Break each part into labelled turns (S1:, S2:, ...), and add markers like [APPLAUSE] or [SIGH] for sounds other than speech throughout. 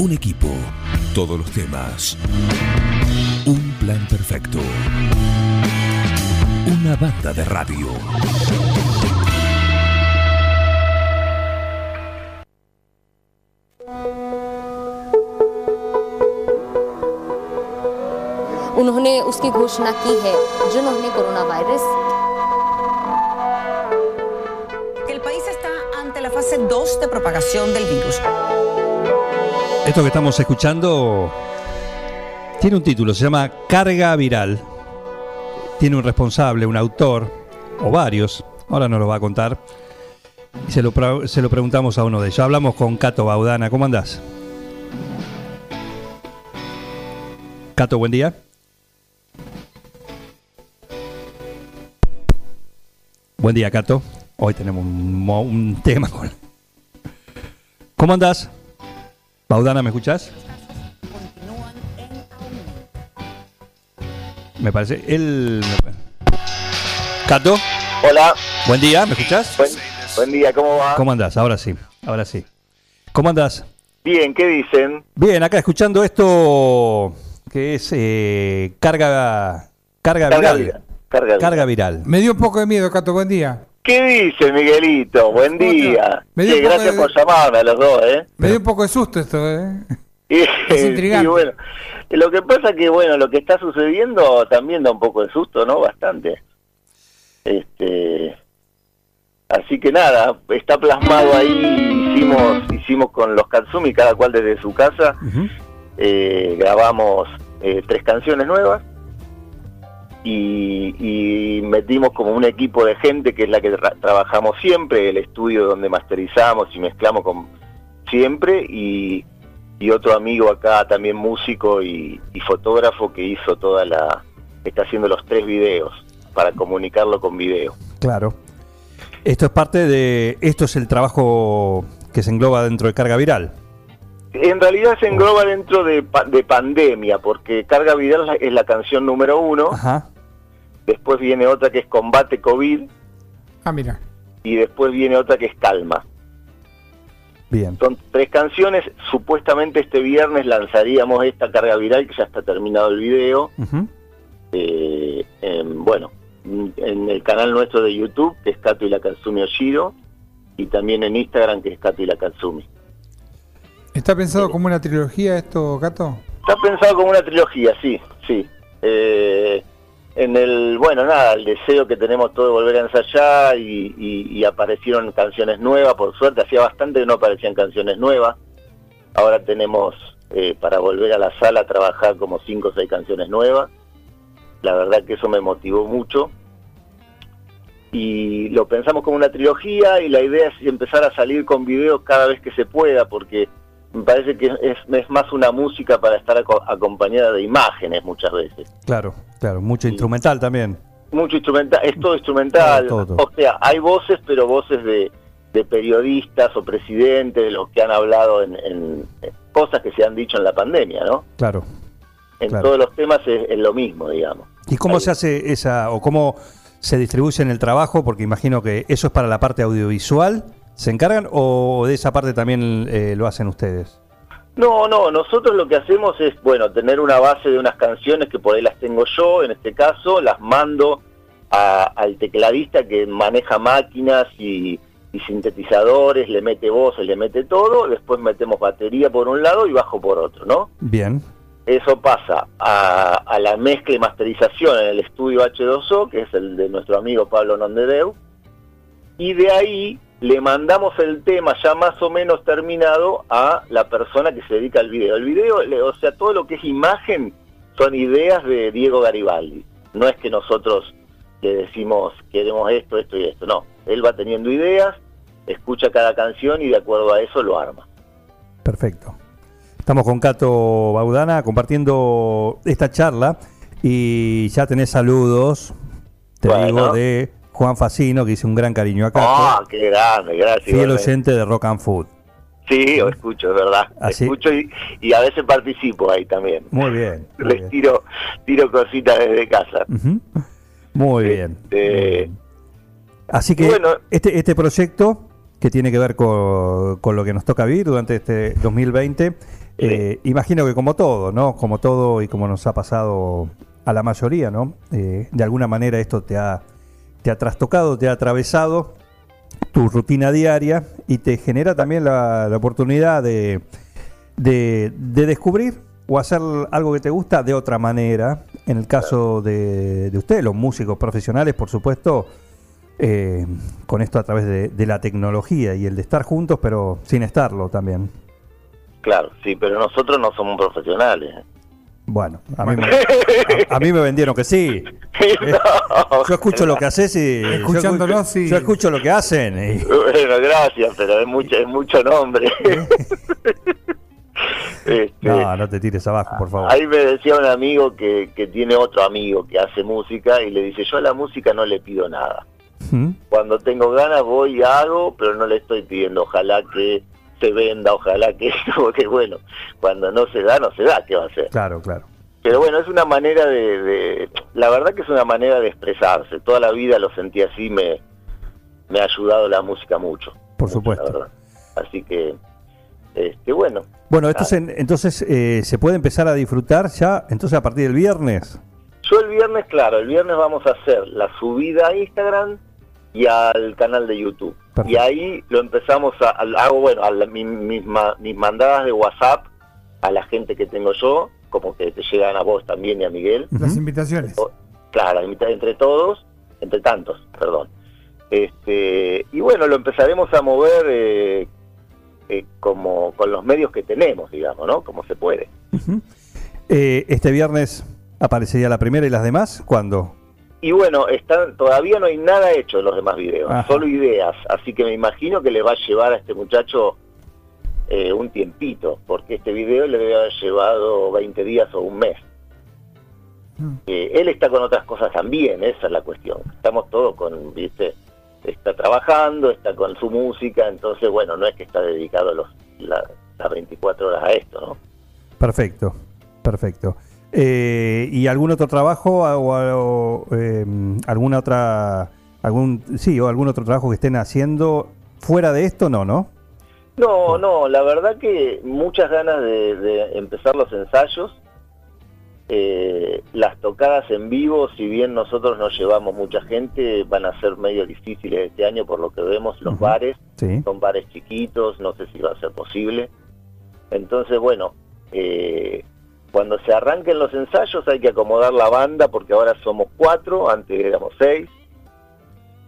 S1: Un equipo, todos los temas. Un plan perfecto. Una banda de radio.
S2: उन्होंने उसकी घोषणा की है जिन्होंने corona virus
S3: que el país está ante la fase 2 de propagación del virus.
S4: Esto que estamos escuchando tiene un título, se llama Carga Viral. Tiene un responsable, un autor, o varios, ahora nos lo va a contar. Y se lo, preguntamos a uno de ellos. Hablamos con Cato Baudana. ¿Cómo andás? Cato, buen día. Buen día, Cato. Hoy tenemos un, un tema con... ¿Cómo andás? Baudana, ¿me escuchás? Me parece. Él. Cato,
S5: Hola,
S4: buen día, ¿me escuchás?
S5: buen, buen día, ¿cómo va?
S4: ¿Cómo andás? Ahora sí, ahora sí. ¿Cómo andás?
S5: Bien, ¿qué dicen?
S4: Bien, acá escuchando esto que es eh, carga, carga
S5: Carga
S4: viral.
S5: viral, carga viral.
S4: Carga viral.
S6: Me dio un poco de miedo, Cato, buen día.
S5: ¿Qué dice Miguelito? Buen
S6: ¿Cómo te
S5: día.
S6: Me dio
S5: Sí, gracias
S6: de-
S5: por llamarme a los dos, ¿eh?
S6: Me dio un poco de susto esto, ¿eh?
S5: Y, [LAUGHS]
S6: Es intrigante. [LAUGHS]
S5: y bueno, lo que pasa que, bueno, lo que está sucediendo también da un poco de susto, ¿no? Bastante. Este, así que nada, está plasmado ahí, hicimos, hicimos con los Katsumi, cada cual desde su casa, eh, grabamos eh, tres canciones nuevas y, y metimos como un equipo de gente que es la que tra- trabajamos siempre, el estudio donde masterizamos y mezclamos con siempre y, y otro amigo acá también músico y, y fotógrafo que hizo toda la está haciendo los tres videos para comunicarlo con video.
S4: Claro. Esto es parte de. Esto es el trabajo que se engloba dentro de carga viral.
S5: En realidad se engloba dentro de, pa- de pandemia, porque Carga Viral es la- canción número uno,
S4: Ajá.
S5: después viene otra que es Combate COVID,
S6: Ah, mira.
S5: y después viene otra que es Calma.
S4: Bien.
S5: Son tres canciones, supuestamente este viernes lanzaríamos esta carga viral que ya está terminado el video, eh, en, bueno, en el canal nuestro de YouTube, que es Kato y la Katsumi Oshiro, y también en Instagram, que es Kato y la Katsumi.
S6: ¿Está pensado como una trilogía esto, Cato?
S5: Está pensado como una trilogía, sí, sí. Eh, en el, bueno, nada, el deseo que tenemos todos de volver a ensayar y, y- y aparecieron canciones nuevas, por suerte, hacía bastante que no aparecían canciones nuevas. Ahora tenemos eh, para volver a la sala a trabajar como cinco o seis canciones nuevas. La verdad que eso me motivó mucho. Y lo pensamos como una trilogía y la idea es empezar a salir con videos cada vez que se pueda, porque me parece que es, es más una música para estar aco- acompañada de imágenes muchas veces.
S4: Claro, claro. Mucho instrumental también.
S5: Mucho instrumental, es todo instrumental,
S4: Todo, todo.
S5: o sea, hay voces, pero voces de, de periodistas o presidentes, de los que han hablado en, en- en cosas que se han dicho en la pandemia, ¿no?
S4: Claro.
S5: En
S4: Claro.
S5: todos los temas es, es lo mismo, digamos.
S4: ¿Y cómo
S5: Ahí.
S4: se hace esa, o cómo se distribuye en el trabajo? Porque imagino que eso es para la parte audiovisual. ¿Se encargan o de esa parte también eh, lo hacen ustedes?
S5: No, no, nosotros lo que hacemos es, bueno, tener una base de unas canciones que por ahí las tengo yo, en este caso, las mando a- al tecladista que maneja máquinas y, y sintetizadores, le mete voces, le mete todo, después metemos batería por un lado y bajo por otro, ¿no?
S4: Bien.
S5: Eso pasa a, a la mezcla y masterización en el estudio H2O, que es el de nuestro amigo Pablo Nondedeu, y de ahí le mandamos el tema ya más o menos terminado a la persona que se dedica al video. El video, o sea, todo lo que es imagen son ideas de Diego Garibaldi. No es que nosotros le decimos queremos esto, esto y esto. No, él va teniendo ideas, escucha cada canción y de acuerdo a eso lo arma.
S4: Perfecto. Estamos con Cato Baudana compartiendo esta charla y ya tenés saludos, te
S5: Bueno.
S4: digo, de Juan Facino, que hizo un gran cariño a Cato,
S5: Ah, qué grande, gracias.
S4: fiel oyente de Rock and Food.
S5: Sí, lo escucho, es verdad.
S4: Así-
S5: Escucho y, y a veces participo ahí también.
S4: Muy bien. muy
S5: Les
S4: bien.
S5: tiro, tiro cositas desde casa.
S4: Ujú. Muy bien.
S5: Este,
S4: muy bien. Así que
S5: bueno.
S4: este, este proyecto que tiene que ver con, con lo que nos toca vivir durante este 2020 Eh, imagino que como todo, ¿no? Como todo y como nos ha pasado a la mayoría, ¿no? Eh, de alguna manera esto te ha, te ha trastocado, te ha atravesado tu rutina diaria y te genera también la, oportunidad de, de, de descubrir o hacer algo que te gusta de otra manera. En el caso de, de ustedes, los músicos profesionales, por supuesto, eh, con esto a través de, de la tecnología y el de estar juntos, pero sin estarlo también.
S5: Claro, sí, pero nosotros no somos profesionales.
S4: Bueno, a mí, me, a, [LAUGHS] a mí me vendieron que sí.
S5: No,
S4: Yo escucho lo que haces y.
S6: Escuchándolo,
S4: yo,
S6: sí.
S4: yo escucho lo que hacen. y- [LAUGHS]
S5: Bueno, gracias, pero es mucho, es mucho nombre. [LAUGHS] Este,
S4: no, no te tires abajo, por favor.
S5: Ahí me decía un amigo que, que tiene otro amigo que hace música y le dice, yo a la música no le pido nada.
S4: ¿Mm?
S5: Cuando tengo ganas voy y hago, pero no le estoy pidiendo, ojalá que se venda, ojalá que [LAUGHS] porque bueno, cuando no se da, no se da, ¿qué va a hacer?
S4: Claro, claro.
S5: Pero bueno, es una manera de, de- la verdad que es una manera de expresarse. Toda la vida lo sentí así, me, me ha ayudado la música mucho.
S4: Por
S5: mucho,
S4: supuesto.
S5: Así que, este, bueno,
S4: Bueno, esto se- entonces eh, se puede empezar a disfrutar ya, entonces a partir del viernes.
S5: yo el viernes, claro, el viernes vamos a hacer la subida a Instagram y al canal de YouTube.
S4: Perfecto.
S5: Y ahí lo empezamos a, al- hago, bueno, a la- mi- mis, ma- mis mandadas de WhatsApp a la gente que tengo yo, como que te llegan a vos también y a Miguel.
S6: Las invitaciones.
S5: O- Claro, entre todos, entre tantos, perdón. Este, y bueno, lo empezaremos a mover eh, eh, como con los medios que tenemos, digamos, ¿no? Como se puede.
S4: Eh, este viernes aparecería la primera y las demás. ¿Cuándo?
S5: Y bueno, están, todavía no hay nada hecho en los demás videos,
S4: Ajá.
S5: solo ideas. Así que me imagino que le va a llevar a este muchacho eh, un tiempito, porque este video le debe haber llevado 20 días o un mes.
S6: Mm.
S5: Eh, él está con otras cosas también, esa es la cuestión. Estamos todos con, viste, está trabajando, está con su música, entonces bueno, no es que está dedicado los, la- las 24 horas a esto, ¿no?
S4: Perfecto, perfecto. Eh, ¿Y algún otro trabajo o, o, eh, alguna otra, algún, sí, o algún otro trabajo que estén haciendo fuera de esto? No, ¿no?
S5: No, no, la verdad que muchas ganas de, de empezar los ensayos. Eh, las tocadas en vivo, si bien nosotros nos llevamos mucha gente, van a ser medio difíciles este año por lo que vemos los bares.
S4: Sí.
S5: son bares chiquitos, no sé si va a ser posible. Entonces, bueno, eh, cuando se arranquen los ensayos hay que acomodar la banda porque ahora somos cuatro, antes éramos seis.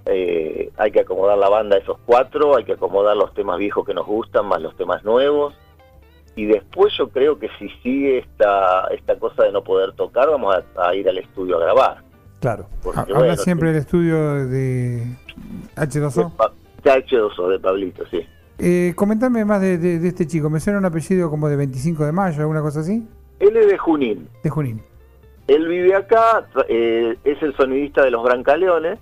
S5: Eh, hay que acomodar la banda a esos cuatro, hay que acomodar los temas viejos que nos gustan más los temas nuevos. Y después yo creo que si sigue esta, esta cosa de no poder tocar, vamos a, a ir al estudio a grabar.
S4: Claro.
S6: Habla
S5: bueno,
S6: siempre del estudio de H2O.
S5: Pa- de H2O, de Pablito, sí.
S6: Eh, comentame más de, de- de este chico. Me suena un apellido como de 25 de mayo, alguna cosa así.
S5: Él es de Junín.
S6: De Junín.
S5: Él vive acá, eh, es el sonidista de los Brancaleones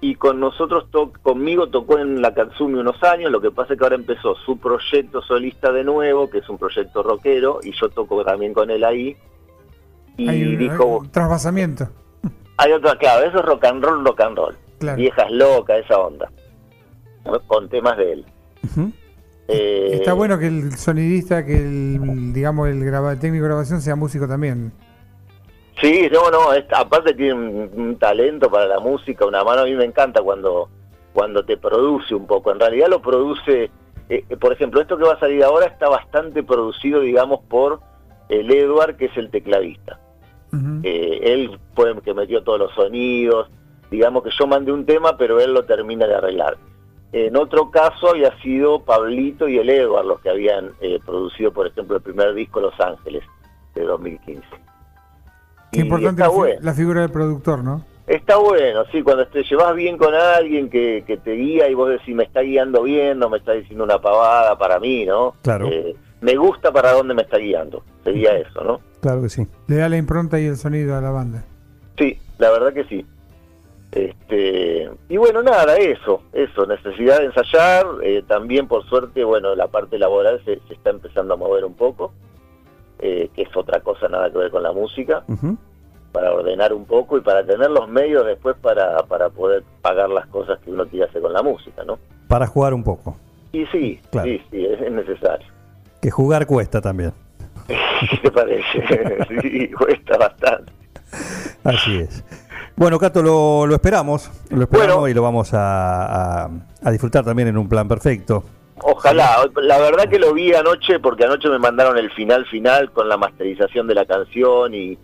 S5: y con nosotros, to- conmigo tocó en la Katsumi unos años, lo que pasa es que ahora empezó su proyecto solista de nuevo, que es un proyecto rockero, y yo toco también con él ahí. Y
S6: Hay
S5: dijo,
S6: hay un trasvasamiento.
S5: hay otra, claro, eso es rock and roll, rock and roll.
S6: Claro.
S5: Viejas locas, esa onda. Con temas de él. Eh,
S6: Está bueno que el sonidista, que el, digamos, el, técnico de grabación sea músico también.
S5: Sí, no, no, es- aparte tiene un, un talento para la música, una mano, a mí me encanta cuando, cuando te produce un poco, en realidad lo produce, eh, eh, por ejemplo, esto que va a salir ahora está bastante producido, digamos, por el Edward, que es el tecladista. Eh, él fue el que metió todos los sonidos, digamos que yo mandé un tema, pero él lo termina de arreglar. En otro caso había sido Pablito y el Edward los que habían eh, producido, por ejemplo, el primer disco Los Ángeles de 2015.
S6: Qué
S5: Y
S6: importante
S5: bueno.
S6: la figura del productor, ¿no?
S5: Está bueno, sí, cuando te llevas bien con alguien que, que te guía y vos decís, me está guiando bien, no me está diciendo una pavada para mí, ¿no?
S4: Claro.
S5: Eh, me gusta para dónde me está guiando, sería eso, ¿no?
S4: Claro que sí.
S6: Le da la impronta y el sonido a la banda.
S5: Sí, la verdad que sí. Este, y bueno, nada, eso, eso, necesidad de ensayar, eh, también por suerte, bueno, la parte laboral se, se está empezando a mover un poco, eh, que es otra cosa nada que ver con la música, para ordenar un poco y para tener los medios después para, para poder pagar las cosas que uno quiere hacer con la música, ¿no?
S4: Para jugar un poco.
S5: Y sí,
S4: Claro.
S5: sí, sí, es, es necesario.
S4: Que jugar cuesta también. [LAUGHS]
S5: ¿Qué te parece? [LAUGHS] sí, cuesta bastante.
S4: Así es. Bueno, Cato, lo, lo esperamos. Lo esperamos
S5: Bueno.
S4: y lo vamos a, a- a disfrutar también en un plan perfecto.
S5: Ojalá, la verdad que lo vi anoche porque anoche me mandaron el final final con la masterización de la canción y,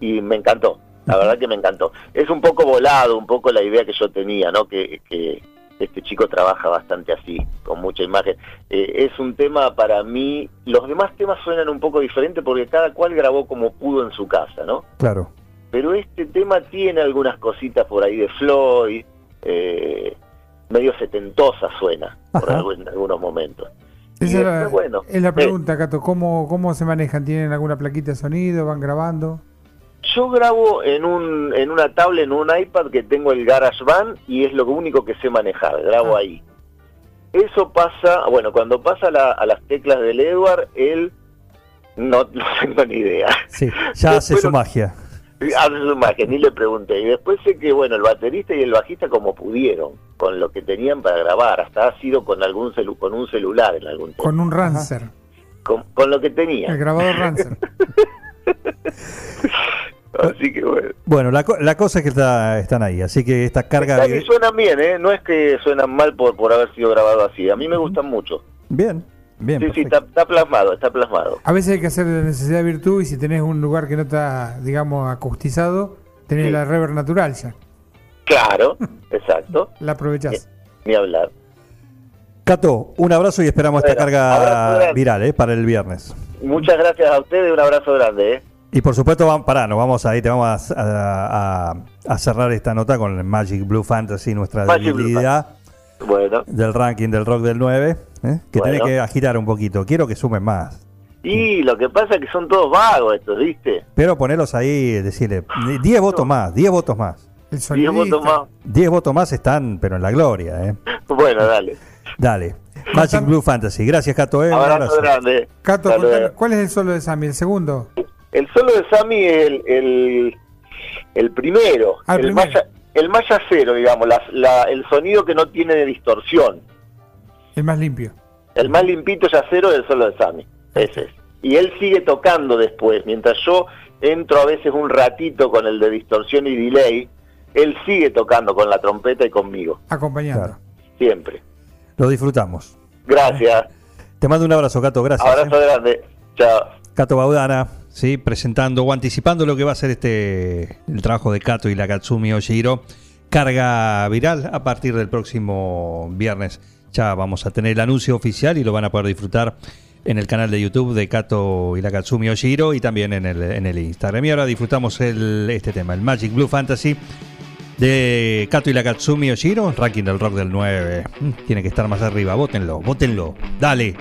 S5: y me encantó, la verdad que me encantó. Es un poco volado, un poco la idea que yo tenía, ¿no? Que, que este chico trabaja bastante así, con mucha imagen. Eh, es un tema para mí, los demás temas suenan un poco diferentes porque cada cual grabó como pudo en su casa, ¿no?
S4: Claro.
S5: Pero este tema tiene algunas cositas por ahí de Floyd, eh, medio setentosa suena por algo- en algunos momentos.
S6: Esa es la,
S5: después, bueno,
S6: es la
S5: eh,
S6: pregunta, Cato. ¿Cómo, ¿Cómo se manejan? ¿Tienen alguna plaquita de sonido? ¿Van grabando?
S5: yo grabo en un en una tablet, en un iPad que tengo el GarageBand y es lo único que sé manejar, grabo
S6: Ah.
S5: ahí. Eso pasa, bueno, cuando pasa la- a las teclas del Edward, él no, [LAUGHS] no tengo ni idea.
S4: Sí, ya hace su
S5: lo-
S4: magia.
S5: Hace su magia, ni le pregunté. Y después sé que, bueno, el baterista y el bajista como pudieron, con lo que tenían para grabar, hasta ha sido con algún celu con un celular en algún tema.
S6: Con un Rancer.
S5: Con, con lo que
S6: El
S5: tenía.
S6: grabador Rancer. [LAUGHS]
S5: Así que bueno.
S4: Bueno, la, co- la cosa es que está- están ahí, así que esta carga...
S5: Casi suenan bien, ¿eh? No es que suenan mal por, por haber sido grabado así. A mí me gustan mucho.
S4: Bien, bien.
S5: Sí, sí, está, está plasmado, está plasmado.
S6: A veces hay que hacer de necesidad virtud y si tenés un lugar que no está, digamos, acustizado, tenés
S5: Sí.
S6: la reverb natural ya.
S5: Claro, [LAUGHS] exacto.
S6: La aprovechás.
S5: Ni hablar.
S4: Cato, un abrazo y esperamos esta
S5: Bueno,
S4: carga viral ¿eh? para el viernes.
S5: Muchas gracias a ustedes, un abrazo grande, ¿eh?
S4: Y por supuesto, vamos, pará, nos vamos ahí, te vamos a, a- a- a cerrar esta nota con el Magic Blue Fantasy, nuestra
S5: Magic Blue
S4: debilidad
S5: Bueno.
S4: del ranking del rock del 9, ¿eh? que
S5: Bueno.
S4: tenés que agitar un poquito. Quiero que sumen más.
S5: Y lo que pasa es que son todos vagos estos, ¿viste?
S4: Pero ponerlos ahí, decirle 10 votos más, 10 votos más.
S6: El
S5: Diez
S6: sonidista.
S5: votos más.
S4: 10 votos más están, pero en la gloria. ¿eh?
S5: Bueno, dale. [LAUGHS]
S4: Dale. Magic Blue Fantasy. Gracias, Cato. ¿eh? Un
S5: Abrazo,
S4: abrazo.
S5: grande.
S6: Cato, contame. ¿cuál es el solo de Sammy? ¿El segundo?
S5: El solo de Sammy es el, el, el primero,
S6: Ah, el
S5: el,
S6: primero.
S5: Maya, el Maya cero, digamos, la- la- el sonido que no tiene distorsión.
S6: El más limpio.
S5: El más limpito ya cero es el solo de Sammy. Ese es. Y él sigue tocando después, mientras yo entro a veces un ratito con el de distorsión y delay, él sigue tocando con la trompeta y conmigo,
S6: Acompañando.
S4: Claro.
S5: siempre.
S4: Lo disfrutamos.
S5: Gracias.
S4: Te mando un abrazo, Cato. Gracias.
S5: Abrazo
S4: ¿eh?
S5: grande. Chao.
S4: Cato Baudana, ¿sí? presentando o anticipando lo que va a ser este el trabajo de Cato y la Katsumi Oshiro. Carga viral a partir del próximo viernes. Ya vamos a tener el anuncio oficial y lo van a poder disfrutar en el canal de YouTube de Kato y la Katsumi Oshiro y también en el, en el Instagram. Y ahora disfrutamos el, este tema, el Magic Blue Fantasy de Kato y la Katsumi Oshiro, ranking del rock del 9. Mm, Tiene que estar más arriba, votenlo, votenlo. Dale.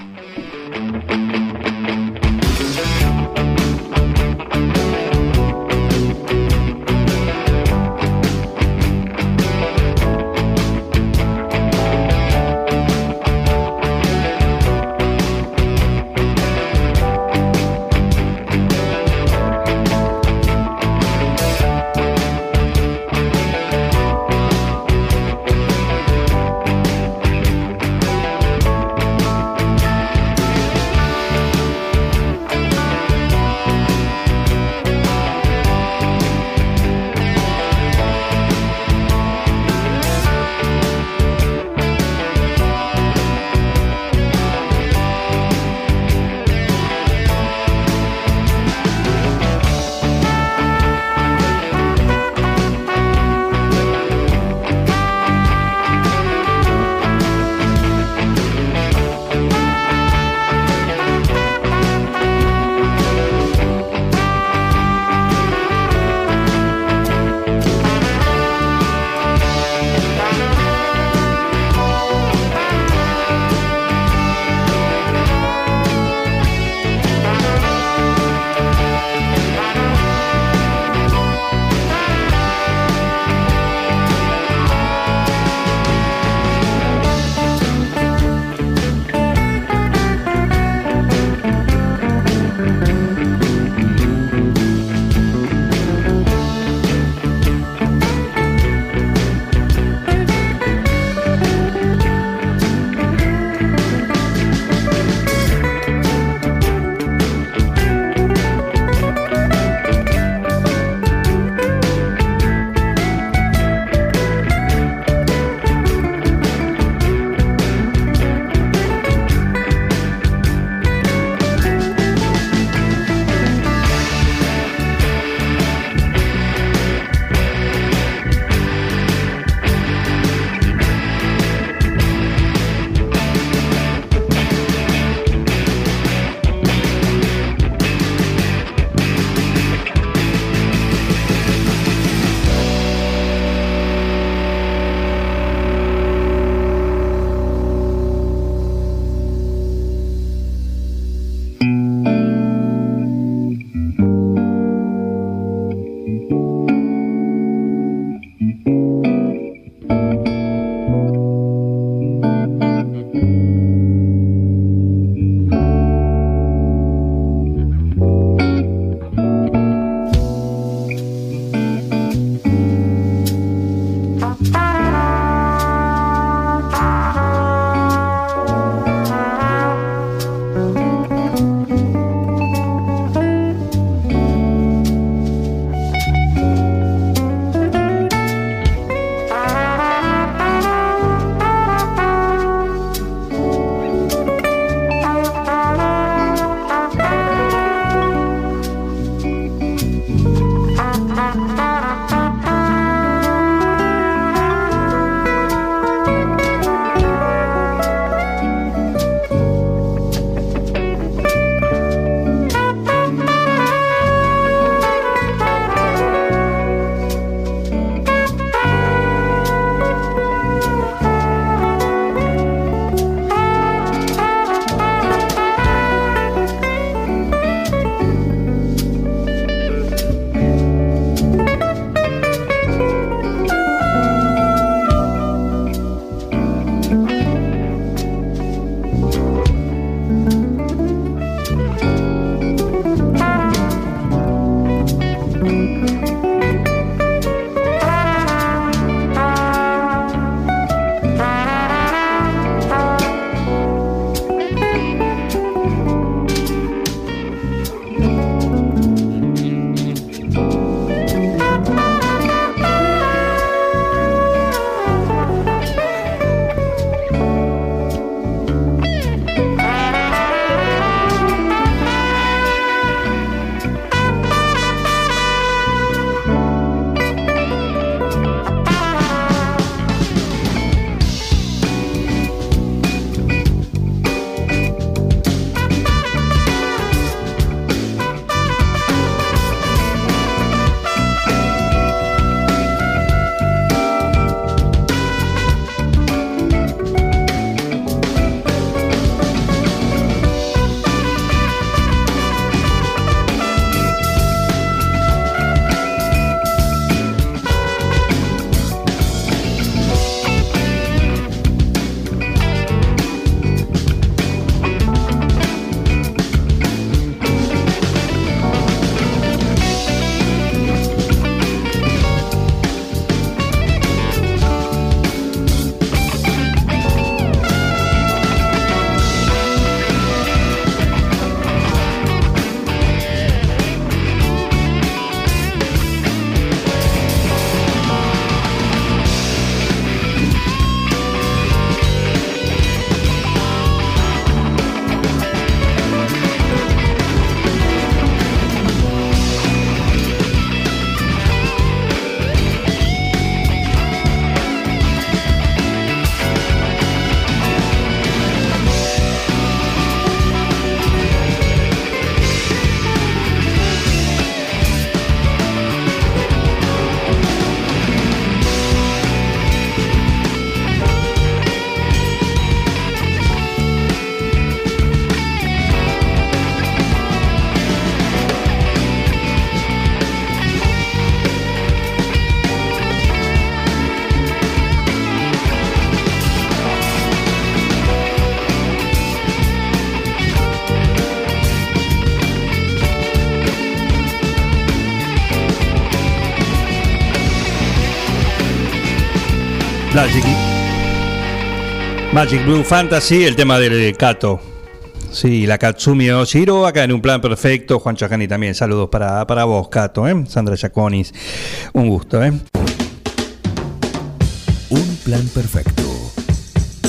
S4: Magic, Magic Blue Fantasy, el tema del Kato. Sí, la Katsumi Oshiro, acá en un plan perfecto. Juan Chacani también, saludos para, para vos, Kato, ¿eh? Sandra Yaconis, un gusto, ¿eh?
S1: Un plan perfecto.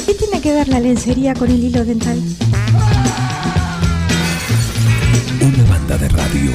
S7: ¿Qué tiene que ver la lencería con el hilo dental? Una banda de radio.